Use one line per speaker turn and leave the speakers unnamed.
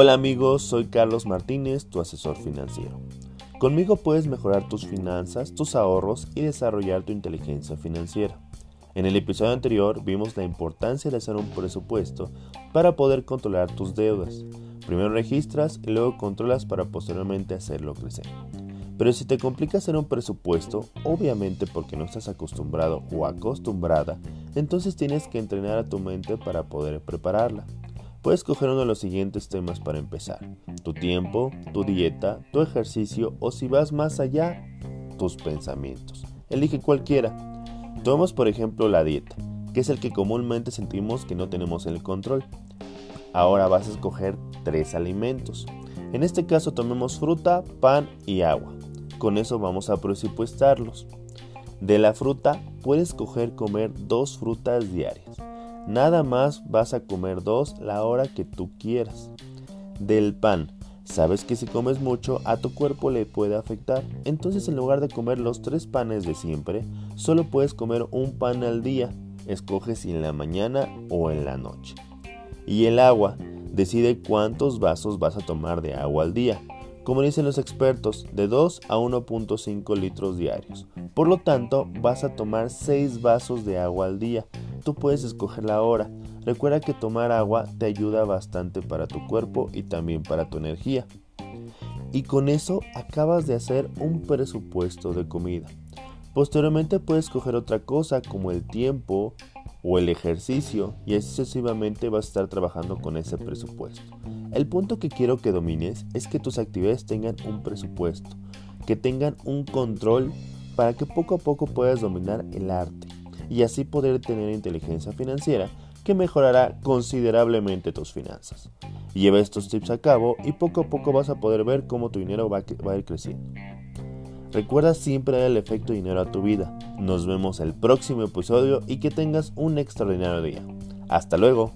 Hola amigos, soy Carlos Martínez, tu asesor financiero. Conmigo puedes mejorar tus finanzas, tus ahorros y desarrollar tu inteligencia financiera. En el episodio anterior vimos la importancia de hacer un presupuesto para poder controlar tus deudas. Primero registras y luego controlas para posteriormente hacerlo crecer. Pero si te complica hacer un presupuesto, obviamente porque no estás acostumbrado o acostumbrada, entonces tienes que entrenar a tu mente para poder prepararla. Puedes coger uno de los siguientes temas para empezar. Tu tiempo, tu dieta, tu ejercicio o si vas más allá, tus pensamientos. Elige cualquiera. Tomemos por ejemplo la dieta, que es el que comúnmente sentimos que no tenemos el control. Ahora vas a escoger tres alimentos. En este caso tomemos fruta, pan y agua. Con eso vamos a presupuestarlos. De la fruta puedes escoger comer dos frutas diarias. Nada más vas a comer dos la hora que tú quieras. Del pan. Sabes que si comes mucho a tu cuerpo le puede afectar. Entonces en lugar de comer los tres panes de siempre, solo puedes comer un pan al día. Escoge si en la mañana o en la noche. Y el agua. Decide cuántos vasos vas a tomar de agua al día. Como dicen los expertos, de 2 a 1.5 litros diarios. Por lo tanto, vas a tomar 6 vasos de agua al día tú puedes escoger la hora. Recuerda que tomar agua te ayuda bastante para tu cuerpo y también para tu energía. Y con eso acabas de hacer un presupuesto de comida. Posteriormente puedes escoger otra cosa como el tiempo o el ejercicio y así sucesivamente vas a estar trabajando con ese presupuesto. El punto que quiero que domines es que tus actividades tengan un presupuesto, que tengan un control para que poco a poco puedas dominar el arte y así poder tener inteligencia financiera que mejorará considerablemente tus finanzas. Lleva estos tips a cabo y poco a poco vas a poder ver cómo tu dinero va a ir creciendo. Recuerda siempre dar el efecto dinero a tu vida. Nos vemos el próximo episodio y que tengas un extraordinario día. Hasta luego.